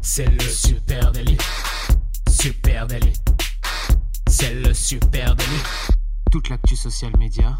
C'est le super délit. Super délit. C'est le super délit. Toute l'actu social média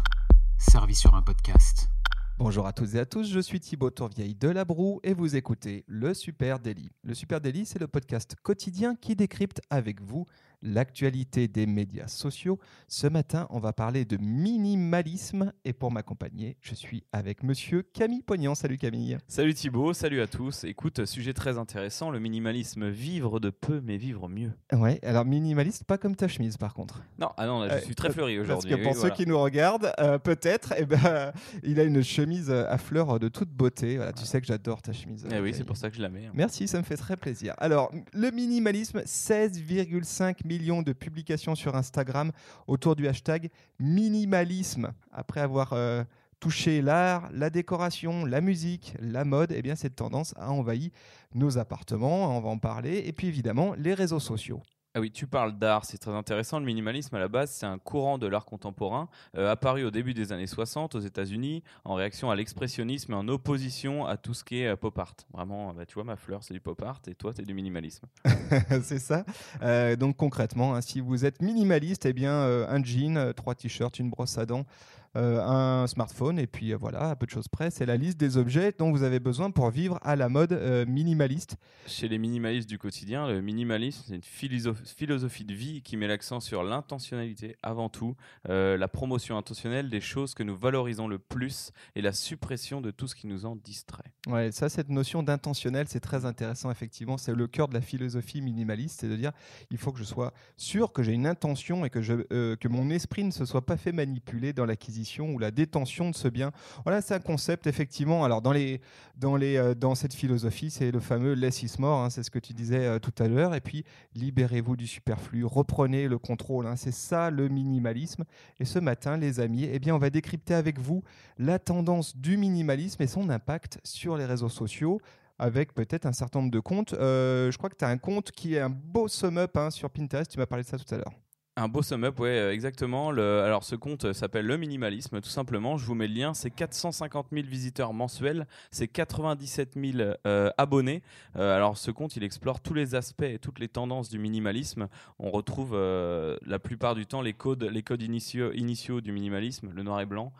servie sur un podcast. Bonjour à toutes et à tous, je suis Thibaut Tourvieille de La Broue et vous écoutez Le Super Daily. Le Super Daily, c'est le podcast quotidien qui décrypte avec vous l'actualité des médias sociaux. Ce matin, on va parler de minimalisme et pour m'accompagner, je suis avec monsieur Camille Pognan. Salut Camille. Salut Thibaut, salut à tous. Écoute, sujet très intéressant, le minimalisme, vivre de peu mais vivre mieux. Ouais, alors minimaliste, pas comme ta chemise par contre. Non, ah non, là, je suis très fleuri aujourd'hui. Parce que pour ceux qui nous regardent, euh, peut-être, eh ben, il a une chemise à fleurs de toute beauté. Voilà, Tu sais que j'adore ta chemise. Eh oui, c'est pour ça que je la mets. hein. Merci, ça me fait très plaisir. Alors, le minimalisme, 16,5 millions de publications sur Instagram autour du hashtag minimalisme. Après avoir euh, touché l'art, la décoration, la musique, la mode, eh bien, cette tendance a envahi nos appartements, on va en parler, et puis évidemment les réseaux sociaux. Ah oui, tu parles d'art, c'est très intéressant. Le minimalisme, à la base, c'est un courant de l'art contemporain euh, apparu au début des années 60 aux États-Unis en réaction à l'expressionnisme et en opposition à tout ce qui est euh, pop art. Vraiment, bah, tu vois, ma fleur, c'est du pop art et toi, tu es du minimalisme. c'est ça. Euh, donc concrètement, hein, si vous êtes minimaliste, eh bien, euh, un jean, euh, trois t-shirts, une brosse à dents, euh, un smartphone, et puis euh, voilà, à peu de choses près, c'est la liste des objets dont vous avez besoin pour vivre à la mode euh, minimaliste. Chez les minimalistes du quotidien, le minimalisme, c'est une philosoph- philosophie de vie qui met l'accent sur l'intentionnalité avant tout, euh, la promotion intentionnelle des choses que nous valorisons le plus et la suppression de tout ce qui nous en distrait. Ouais, ça, cette notion d'intentionnel, c'est très intéressant, effectivement. C'est le cœur de la philosophie minimaliste, c'est de dire il faut que je sois sûr que j'ai une intention et que, je, euh, que mon esprit ne se soit pas fait manipuler dans l'acquisition ou la détention de ce bien. Voilà, c'est un concept, effectivement. Alors, dans, les, dans, les, euh, dans cette philosophie, c'est le fameux less is more, hein, c'est ce que tu disais euh, tout à l'heure. Et puis, libérez-vous du superflu, reprenez le contrôle. hein. c'est ça le minimalisme. Et ce matin, les amis, eh bien, on va décrypter avec vous la tendance du minimalisme et son impact sur les réseaux sociaux avec peut-être un certain nombre de comptes. Euh, je crois que tu as un compte qui est un beau sum-up hein, sur Pinterest, tu m'as parlé de ça tout à l'heure. Un beau sum-up, ouais, euh, exactement. Alors, ce compte euh, s'appelle Le Minimalisme, tout simplement. Je vous mets le lien. C'est 450 000 visiteurs mensuels. C'est 97 000 euh, abonnés. Alors, ce compte, il explore tous les aspects et toutes les tendances du minimalisme. On retrouve la plupart du temps les codes, les codes initiaux, du minimalisme, le noir et blanc,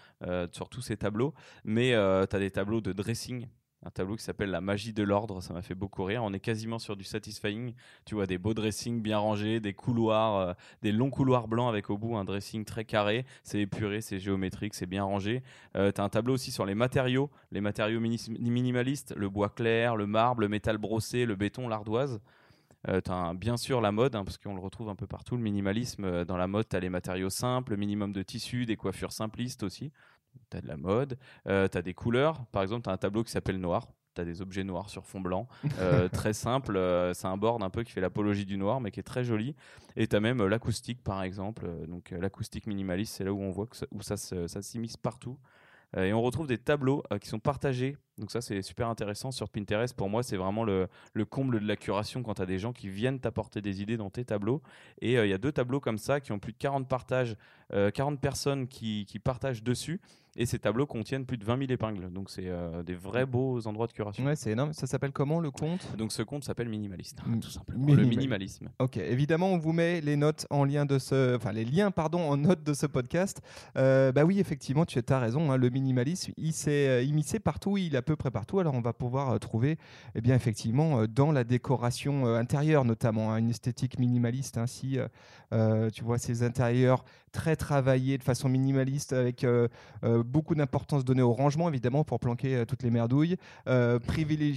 sur tous ces tableaux. Mais tu as des tableaux de dressing. Un tableau qui s'appelle La magie de l'ordre, ça m'a fait beaucoup rire. On est quasiment sur du satisfying. Tu vois des beaux dressings bien rangés, des couloirs, euh, des longs couloirs blancs avec au bout un dressing très carré. C'est épuré, c'est géométrique, c'est bien rangé. Euh, tu as un tableau aussi sur les matériaux, les matériaux mini- minimalistes, le bois clair, le marbre, le métal brossé, le béton, l'ardoise. Euh, tu as bien sûr la mode, hein, parce qu'on le retrouve un peu partout, le minimalisme. euh, dans la mode, tu as les matériaux simples, le minimum de tissu, des coiffures simplistes aussi. Tu as de la mode, euh, tu as des couleurs. Par exemple, tu as un tableau qui s'appelle Noir. Tu as des objets noirs sur fond blanc. Euh, très simple. euh, c'est un board un peu qui fait l'apologie du noir, mais qui est très joli. Et tu as même euh, l'acoustique, par exemple. Donc, l'acoustique minimaliste, c'est là où on voit que ça, où ça, s'immisce partout. Et on retrouve des tableaux qui sont partagés. Donc ça, c'est super intéressant sur Pinterest. Pour moi, c'est vraiment le, le comble de la curation quand tu as des gens qui viennent t'apporter des idées dans tes tableaux. Et il y a deux tableaux comme ça qui ont plus de 40 partages, euh, 40 personnes qui, qui partagent dessus. Et ces tableaux contiennent plus de 20 000 épingles. Donc c'est euh, des vrais beaux endroits de curation. Ouais, c'est énorme. Ça s'appelle comment le compte? Donc ce compte s'appelle Minimaliste, Mm, tout simplement. Le minimal- minimalisme. Ok, évidemment, on vous met les notes en lien de ce, enfin les liens, pardon, en note de ce podcast. Euh, bah oui, effectivement, tu as raison. hein, le minimalisme, il s'est euh, immiscé partout, il est à peu près partout. Alors, on va pouvoir euh, trouver, eh bien, effectivement, dans la décoration intérieure, notamment, hein, une esthétique minimaliste. Ainsi, tu vois ces intérieurs très travaillés de façon minimaliste, avec euh, euh, beaucoup d'importance donnée au rangement, évidemment, pour planquer euh, toutes les merdouilles,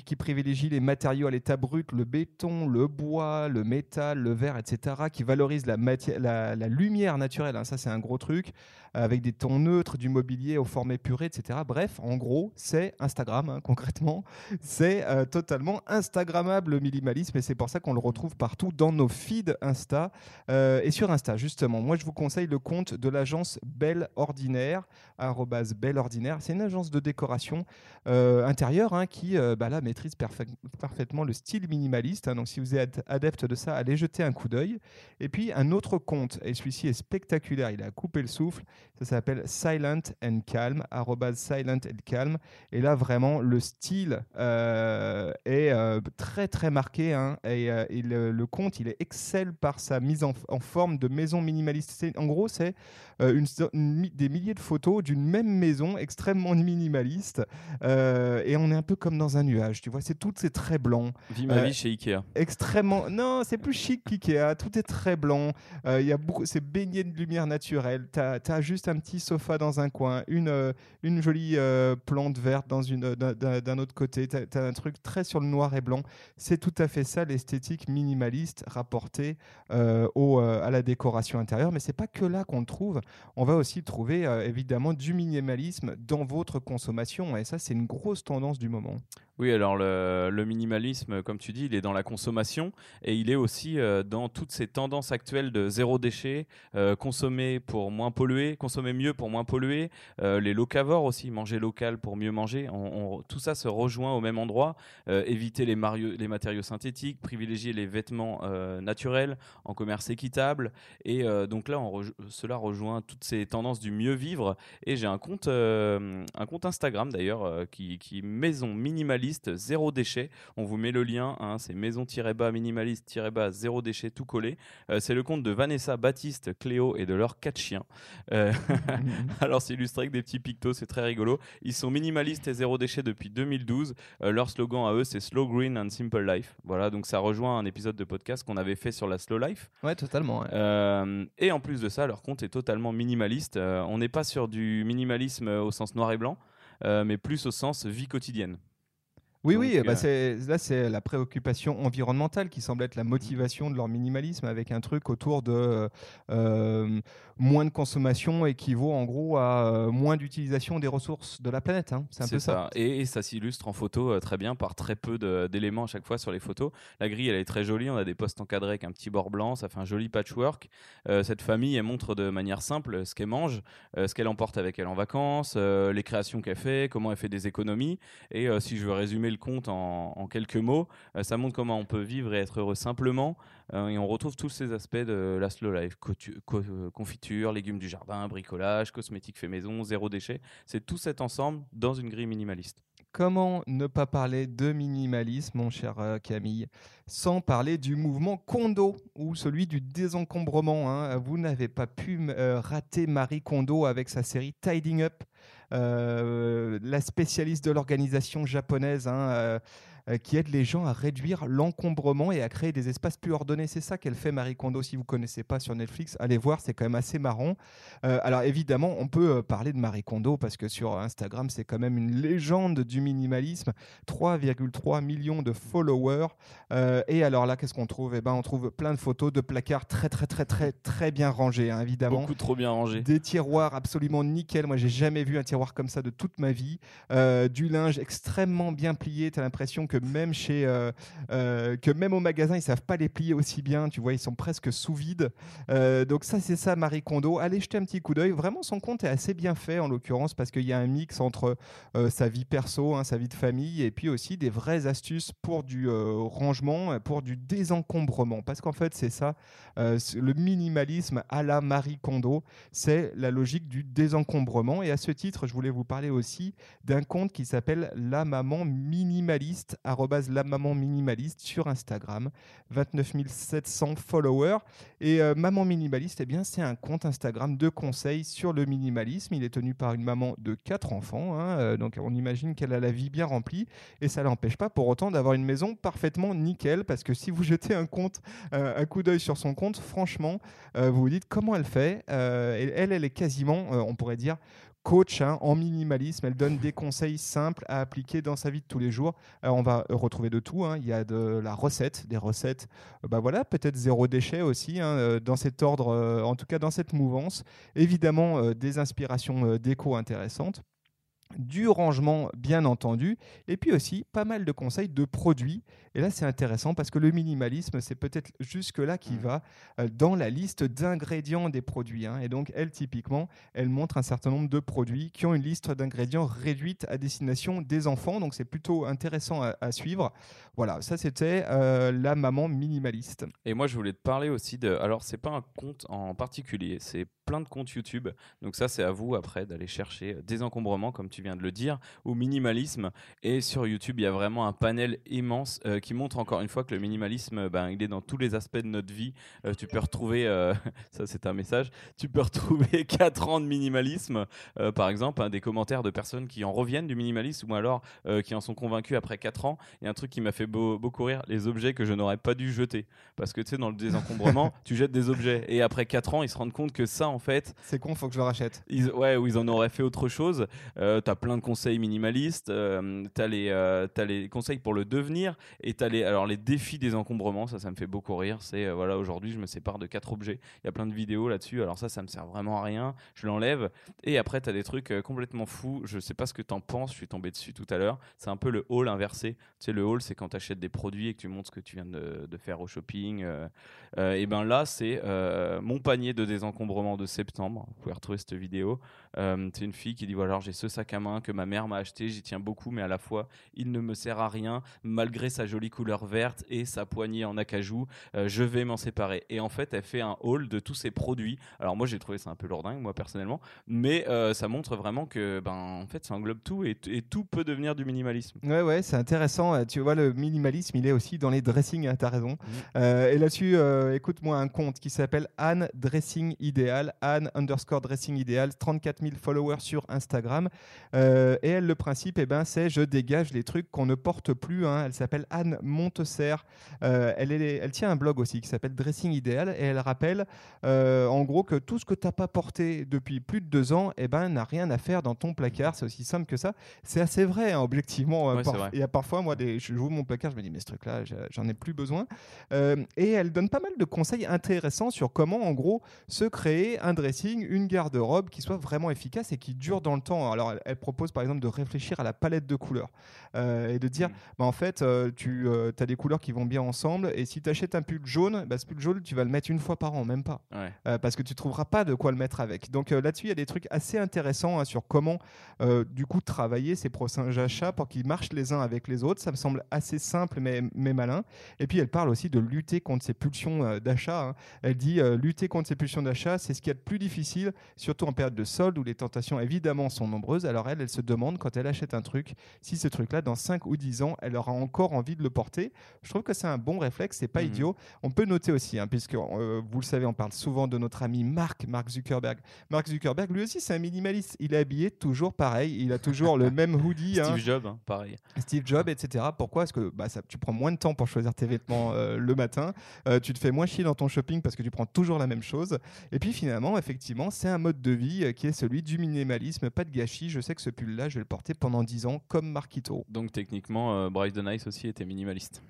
qui privilégie les matériaux à l'état brut, le béton, le bois, le métal, le verre, etc., qui valorise la, la, la lumière naturelle. hein, ça, c'est un gros truc, avec des tons neutres, du mobilier aux formes épurées, etc. Bref, en gros, c'est Instagram, hein, concrètement. C'est totalement Instagrammable, le minimalisme, et c'est pour ça qu'on le retrouve partout dans nos feeds Insta. Et sur Insta, justement, moi, je vous conseille le compte de l'agence Belle Ordinaire, Belle Ordinaire. C'est une agence de décoration euh, intérieure hein, qui euh, bah là, maîtrise parfa- parfaitement le style minimaliste. hein. donc si vous êtes adepte de ça, allez jeter un coup d'œil. Et puis un autre compte, et celui-ci est spectaculaire, il a coupé le souffle. Ça s'appelle Silent and Calm, Silent and Calm. Et là, vraiment, le style euh, est très très marqué. hein, et le, le compte, il excelle par sa mise en, en forme de maison minimaliste. En gros, c'est euh, une, une des milliers de photos d'une même maison extrêmement minimaliste. Euh, et on est un peu comme dans un nuage. Tu vois, c'est tout, c'est très blanc Vie ma Euh, vie chez Ikea. extrêmement. Non, c'est plus chic qu'IKEA. Tout est très blanc. Euh, Il y a beaucoup. C'est baigné de lumière naturelle. Tu as, juste un petit sofa dans un coin, une, euh, une jolie euh, plante verte dans une d'un- autre côté. Tu as, un truc très sur le noir et blanc. C'est tout à fait ça l'esthétique minimaliste rapportée euh, au, euh, à la décoration intérieure. Mais c'est pas que là qu'on le trouve. On va aussi trouver euh, évidemment du minimalisme dans votre consommation. Et ça, c'est une grosse tendance du moment. Oui, alors le, minimalisme, comme tu dis, il est dans la consommation et il est aussi euh, dans toutes ces tendances actuelles de zéro déchet, euh, consommer pour moins polluer, consommer mieux pour moins polluer, les locavores aussi, manger local pour mieux manger. Tout ça se rejoint au même endroit. Éviter les, matériaux synthétiques, privilégier les vêtements naturels en commerce équitable. Et donc là, on cela rejoint toutes ces tendances du mieux vivre. Et j'ai un compte, euh, un compte Instagram d'ailleurs euh, qui, qui est maison minimaliste zéro déchet. On vous met le lien, hein, c'est maison-bas minimaliste-bas zéro déchet tout collé. Euh, c'est le compte de Vanessa, Baptiste, Cléo et de leurs quatre chiens. Alors c'est illustré avec des petits pictos, c'est très rigolo. Ils sont minimalistes et zéro déchet depuis 2012. Euh, leur slogan à eux, c'est Slow Green and Simple Life. Voilà, donc ça rejoint un épisode de podcast qu'on avait fait sur la slow life. Ouais, totalement. ouais. Et en plus de ça, leur compte est totalement minimaliste. Euh, on n'est pas sur du minimalisme au sens noir et blanc, euh, mais plus au sens vie quotidienne. Oui, Donc, oui, bah euh, c'est, là c'est la préoccupation environnementale qui semble être la motivation de leur minimalisme avec un truc autour de euh, euh, moins de consommation équivaut en gros à moins d'utilisation des ressources de la planète. hein. C'est un peu ça. Et, et ça s'illustre en photo euh, très bien par très peu d'éléments à chaque fois sur les photos. La grille, elle est très jolie. On a des postes encadrés avec un petit bord blanc. Ça fait un joli patchwork. Euh, cette famille, elle montre de manière simple ce qu'elle mange, ce qu'elle emporte avec elle en vacances, les créations qu'elle fait, comment elle fait des économies. Et si je veux résumer le compte en, quelques mots, euh, ça montre comment on peut vivre et être heureux simplement. Euh, et on retrouve tous ces aspects de la slow life euh, confiture, légumes du jardin, bricolage, cosmétiques fait maison, zéro déchet. C'est tout cet ensemble dans une grille minimaliste. Comment ne pas parler de minimalisme, mon cher Camille, sans parler du mouvement Kondo ou celui du désencombrement. hein? Vous n'avez pas pu rater Marie Kondo avec sa série Tidying Up, la spécialiste de l'organisation japonaise. hein, euh, qui aide les gens à réduire l'encombrement et à créer des espaces plus ordonnés. C'est ça qu'elle fait, Marie Kondo. Si vous ne connaissez pas sur Netflix, allez voir, c'est quand même assez marrant. Euh, alors évidemment, on peut euh, parler de Marie Kondo parce que sur Instagram, c'est quand même une légende du minimalisme. 3,3 millions de followers. Euh, et alors là, qu'est-ce qu'on trouve? Eh ben, on trouve plein de photos de placards très très très très très bien rangés, hein, évidemment. Beaucoup trop bien rangé. Des tiroirs absolument nickel. Moi, j'ai jamais vu un tiroir comme ça de toute ma vie. Du linge extrêmement bien plié. Tu as l'impression que même chez, euh, euh, que même au magasin, ils savent pas les plier aussi bien. Tu vois, ils sont presque sous vide. Euh, donc ça, c'est ça, Marie Kondo. Allez jeter un petit coup d'œil. Vraiment, son compte est assez bien fait en l'occurrence parce qu'il y a un mix entre sa vie perso, hein, sa vie de famille, et puis aussi des vraies astuces pour du rangement, pour du désencombrement. Parce qu'en fait, c'est ça, le minimalisme à la Marie Kondo c'est la logique du désencombrement. Et à ce titre, je voulais vous parler aussi d'un compte qui s'appelle La Maman Minimaliste, La Maman Minimaliste sur Instagram, 29 700 followers. Et euh, Maman Minimaliste, eh bien, c'est un compte Instagram de conseils sur le minimalisme. Il est tenu par une maman de quatre enfants, hein, euh, donc on imagine qu'elle a la vie bien remplie. Et ça l'empêche pas pour autant d'avoir une maison parfaitement nickel, parce que si vous jetez un compte, euh, un coup d'œil sur son compte, franchement, vous vous dites comment elle fait. Elle, elle est quasiment, on pourrait dire, coach hein, en minimalisme. Elle donne des conseils simples à appliquer dans sa vie de tous les jours. Alors, on va euh, retrouver de tout. hein. Il y a de la recette, des recettes, euh, bah voilà, peut-être zéro déchet aussi, hein, euh, dans cet ordre, euh, en tout cas dans cette mouvance. Évidemment, euh, des inspirations euh, déco intéressantes. Du rangement bien entendu, et puis aussi pas mal de conseils de produits. Et là, c'est intéressant parce que le minimalisme, c'est peut-être jusque-là qui Mm. va euh, dans la liste d'ingrédients des produits. hein. Et donc, elle, typiquement, elle montre un certain nombre de produits qui ont une liste d'ingrédients réduite à destination des enfants. Donc, c'est plutôt intéressant à, à suivre. Voilà, ça, c'était euh, la maman minimaliste. Et moi, je voulais te parler aussi de. Alors, c'est pas un compte en particulier, c'est plein de comptes YouTube. Donc, ça, c'est à vous après d'aller chercher désencombrement, comme tu viens de le dire, ou minimalisme. Et sur YouTube, il y a vraiment un panel immense euh, qui montre encore une fois que le minimalisme, ben, il est dans tous les aspects de notre vie. Euh, tu peux retrouver, euh, ça, c'est un message, tu peux retrouver 4 ans de minimalisme, euh, par exemple, hein, des commentaires de personnes qui en reviennent du minimalisme ou alors euh, qui en sont convaincus après 4 ans. Il y a un truc qui m'a fait beau- beaucoup rire les objets que je n'aurais pas dû jeter. Parce que tu sais, dans le désencombrement, tu jettes des objets. Et après 4 ans, ils se rendent compte que ça, en fait, C'est con, faut que je le rachète. ils, ouais, ou ils en auraient fait autre chose. Euh, t'as plein de conseils minimalistes. Euh, t'as les, euh, les conseils pour le devenir. Et t'as les, alors les défis des encombrements. Ça, ça me fait beaucoup rire. C'est voilà, aujourd'hui, je me sépare de quatre objets. Il y a plein de vidéos là-dessus. Alors ça, ça me sert vraiment à rien. Je l'enlève. Et après, t'as des trucs complètement fous. Je sais pas ce que t'en penses. Je suis tombé dessus tout à l'heure. C'est un peu le haul inversé. Tu sais, le haul, c'est quand t'achètes des produits et que tu montres ce que tu viens de, de faire au shopping. Et ben là, c'est mon panier de désencombrement de septembre. Vous pouvez retrouver cette vidéo. Euh, c'est une fille qui dit voilà, j'ai ce sac à main que ma mère m'a acheté, j'y tiens beaucoup, mais à la fois il ne me sert à rien malgré sa jolie couleur verte et sa poignée en acajou. Euh, je vais m'en séparer. Et en fait, elle fait un haul de tous ses produits. Alors moi, j'ai trouvé ça un peu lourdingue, moi personnellement, mais euh, ça montre vraiment que ben en fait, ça englobe tout et, et tout peut devenir du minimalisme. Ouais, ouais, c'est intéressant. Tu vois, le minimalisme, il est aussi dans les dressings, hein, t'as raison. Mm. Euh, et là-dessus, écoute-moi un compte qui s'appelle Anne Dressing Idéal, Anne underscore Dressing Idéal, 34 000 followers sur Instagram. Euh, et elle, le principe, eh ben, c'est je dégage les trucs qu'on ne porte plus. hein. Elle s'appelle Anne Montesser. Euh, elle, est- elle tient un blog aussi qui s'appelle Dressing Idéal et elle rappelle euh, en gros que tout ce que tu n'as pas porté depuis plus de deux ans eh ben, n'a rien à faire dans ton placard. C'est aussi simple que ça. C'est assez vrai, hein, objectivement. Ouais, vrai. Il y a parfois, moi, des, je joue mon placard, je me dis, mais ce truc-là, j'en ai plus besoin. Et elle donne pas mal de conseils intéressants sur comment, en gros, se créer un dressing, une garde-robe qui soit vraiment efficace et qui dure dans le temps. Alors, elle, elle propose par exemple de réfléchir à la palette de couleurs euh, et de dire, Mm. bah, en fait, euh, tu as des couleurs qui vont bien ensemble et si tu achètes un pull jaune, bah, ce pull jaune, tu vas le mettre une fois par an, même pas. Ouais. Euh, parce que tu trouveras pas de quoi le mettre avec. Donc euh, là-dessus, il y a des trucs assez intéressants hein, sur comment, euh, du coup, travailler ces prochains achats pour qu'ils marchent les uns avec les autres. Ça me semble assez simple mais, mais malin. Et puis elle parle aussi de lutter contre ces pulsions euh, d'achat. hein. Elle dit euh, lutter contre ces pulsions d'achat, c'est ce qui est plus difficile, surtout en période de solde où les tentations évidemment sont nombreuses. Alors elle, elle se demande quand elle achète un truc, si ce truc-là, dans 5 ou 10 ans, elle aura encore envie de le porter. Je trouve que c'est un bon réflexe, c'est pas Mhm. idiot. On peut noter aussi, hein, puisque euh, vous le savez, on parle souvent de notre ami Mark, Mark Zuckerberg. Mark Zuckerberg, lui aussi, c'est un minimaliste. Il est habillé toujours pareil. Il a toujours le même hoodie. hein. Steve Jobs, hein, pareil. Steve Jobs, etc. Pourquoi Parce que bah, ça, tu prends moins de temps pour choisir tes vêtements euh, le matin. Euh, tu te fais moins chier dans ton shopping parce que tu prends toujours la même chose. Et puis finalement, effectivement, c'est un mode de vie euh, qui est celui du minimalisme. Pas de gâchis. Je sais que ce pull-là, je vais le porter pendant 10 ans comme Marquito. Donc techniquement, euh, Bryce Nice aussi était minimaliste.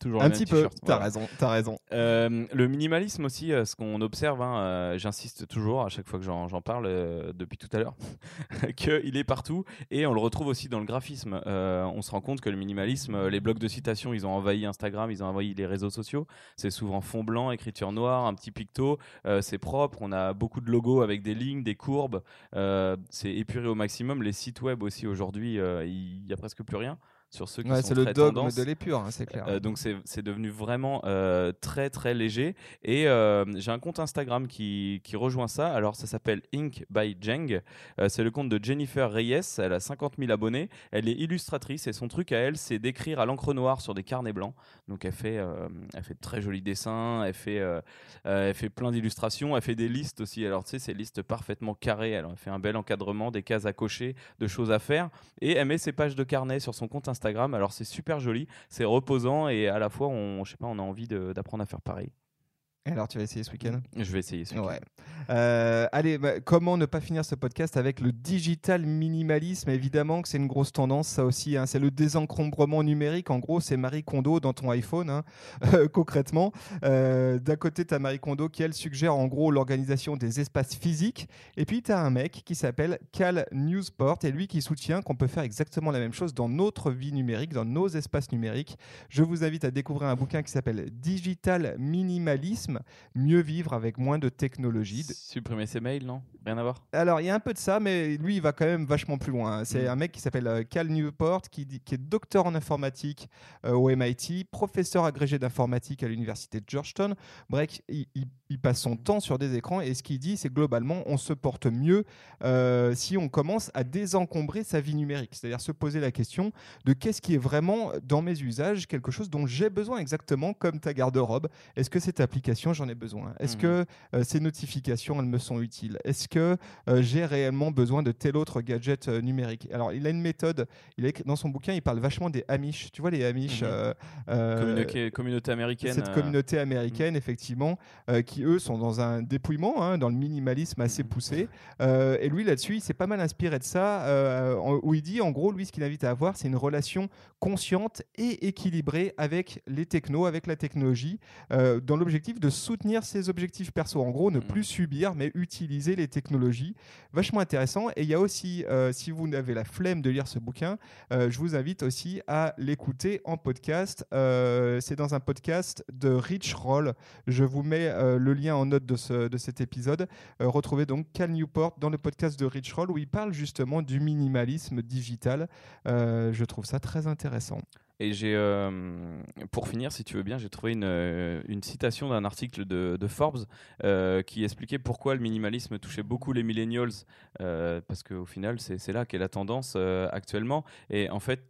Toujours Un petit peu. T'as voilà. raison. T'as raison. Euh, le minimalisme aussi, euh, ce qu'on observe, hein, euh, j'insiste toujours à chaque fois que j'en parle euh, depuis tout à l'heure, qu'il est partout et on le retrouve aussi dans le graphisme. Euh, on se rend compte que le minimalisme, les blocs de citation, ils ont envahi Instagram, ils ont envahi les réseaux sociaux. C'est souvent fond blanc, écriture noire, un petit picto. c'est propre. On a beaucoup de logos avec des lignes, des courbes. c'est épuré au maximum. Les sites web aussi aujourd'hui, il y a presque plus rien sur ceux qui Ouais, sont c'est le très dogme tendance. de l'épure, hein, c'est clair. Euh, donc c'est c'est devenu vraiment euh, très très léger. Et euh, j'ai un compte Instagram qui, qui rejoint ça. Alors ça s'appelle Ink by Jeng. C'est le compte de Jennifer Reyes. Elle a 50 000 abonnés. Elle est illustratrice et son truc à elle c'est d'écrire à l'encre noire sur des carnets blancs. Donc elle fait elle fait de très jolis dessins. Elle fait elle fait plein d'illustrations. Elle fait des listes aussi. Alors tu sais ces listes parfaitement carrées. Alors elle fait un bel encadrement des cases à cocher de choses à faire. Et elle met ses pages de carnet sur son compte Instagram alors c'est super joli c'est reposant et à la fois on je sais pas on a envie d'apprendre à faire pareil alors, tu vas essayer ce week-end? Je vais essayer ce week-end. Ouais. Euh, allez, bah, comment ne pas finir ce podcast avec le digital minimalisme? Évidemment que c'est une grosse tendance, ça aussi. hein. C'est le désencombrement numérique. En gros, c'est Marie Kondo dans ton iPhone, hein, euh, concrètement. Euh, D'un côté, tu as Marie Kondo qui, elle, suggère en gros l'organisation des espaces physiques. Et puis, tu as un mec qui s'appelle Cal Newsport et lui qui soutient qu'on peut faire exactement la même chose dans notre vie numérique, dans nos espaces numériques. Je vous invite à découvrir un bouquin qui s'appelle Digital Minimalisme, mieux vivre avec moins de technologie. Supprimer ses mails, non? Rien à voir? Alors, il y a un peu de ça, mais lui, il va quand même vachement plus loin. C'est Mm. un mec qui s'appelle euh, Cal Newport, qui, est docteur en informatique euh, au MIT, professeur agrégé d'informatique à l'université de Georgetown. Bref, il, il- il passe son temps sur des écrans et ce qu'il dit, c'est globalement, on se porte mieux euh, si on commence à désencombrer sa vie numérique. C'est-à-dire se poser la question de qu'est-ce qui est vraiment dans mes usages, quelque chose dont j'ai besoin exactement comme ta garde-robe. Est-ce que cette application, j'en ai besoin Est-ce Mhm. que euh, ces notifications, elles me sont utiles? Est-ce que euh, j'ai réellement besoin de tel autre gadget euh, numérique? Alors, il a une méthode. Il a dans son bouquin, il parle vachement des Amish. Tu vois, les Amish. Euh, communauté, communauté américaine. cette communauté américaine, effectivement, qui eux sont dans un dépouillement, hein, dans le minimalisme assez poussé. Et lui, là-dessus, il s'est pas mal inspiré de ça, où il dit, en gros, lui, ce qu'il invite à avoir, c'est une relation consciente et équilibrée avec les technos, avec la technologie, dans l'objectif de soutenir ses objectifs perso. En gros, ne Mhm. plus subir, mais utiliser les technologies. Vachement intéressant. Et il y a aussi, euh, si vous avez la flemme de lire ce bouquin, euh, je vous invite aussi à l'écouter en podcast. Euh, c'est dans un podcast de Rich Roll. Je vous mets le lien en note de, ce- de cet épisode. Retrouvez donc Cal Newport dans le podcast de Rich Roll où il parle justement du minimalisme digital. Je trouve ça très intéressant. Et j'ai, euh, pour finir, si tu veux bien, j'ai trouvé une, euh, une citation d'un article de, Forbes euh, qui expliquait pourquoi le minimalisme touchait beaucoup les millennials, parce qu'au final, c'est là qu'est la tendance actuellement. Et en fait,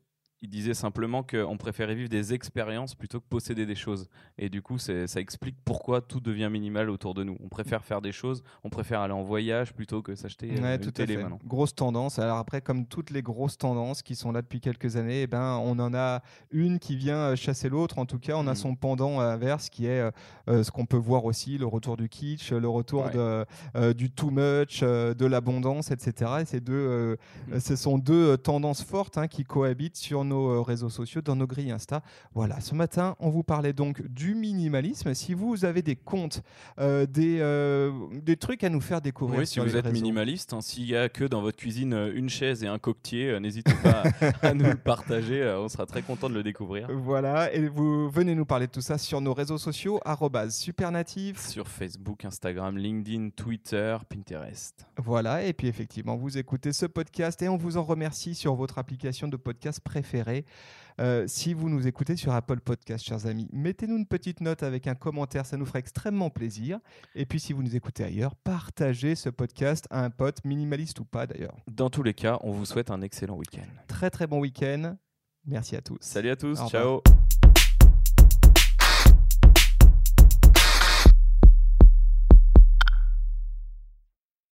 il disait simplement qu'on préférait vivre des expériences plutôt que posséder des choses. Et du coup, ça explique pourquoi tout devient minimal autour de nous. On préfère faire des choses, on préfère aller en voyage plutôt que s'acheter euh, Ouais, une tout à télé fait. maintenant. Grosse tendance. Alors après, comme toutes les grosses tendances qui sont là depuis quelques années, eh ben, on en a une qui vient euh, chasser l'autre. En tout cas, on a Mhm. son pendant inverse qui est euh, ce qu'on peut voir aussi, le retour du kitsch, le retour Ouais. de, euh, du too much, euh, de l'abondance, etc. Et ces deux, Mhm. ce sont deux tendances fortes hein, qui cohabitent sur nos euh, réseaux sociaux, dans nos grilles Insta. Voilà, ce matin, on vous parlait donc du minimalisme. Si vous avez des comptes, euh, des, euh, des trucs à nous faire découvrir Oui, si vous êtes réseaux. minimaliste, hein, s'il y a que dans votre cuisine une chaise et un coquetier, n'hésitez pas à, nous le partager. on sera très content de le découvrir. Voilà, et vous venez nous parler de tout ça sur nos réseaux sociaux, supernatif. Sur Facebook, Instagram, LinkedIn, Twitter, Pinterest. Voilà, et puis effectivement, vous écoutez ce podcast et on vous en remercie sur votre application de podcast préférée. Euh, si vous nous écoutez sur Apple Podcast, chers amis, mettez-nous une petite note avec un commentaire, ça nous ferait extrêmement plaisir. Et puis si vous nous écoutez ailleurs, partagez ce podcast à un pote, minimaliste ou pas d'ailleurs. Dans tous les cas, on vous souhaite un excellent week-end. Très très bon week-end. Merci à tous. Salut à tous, Au ciao revoir.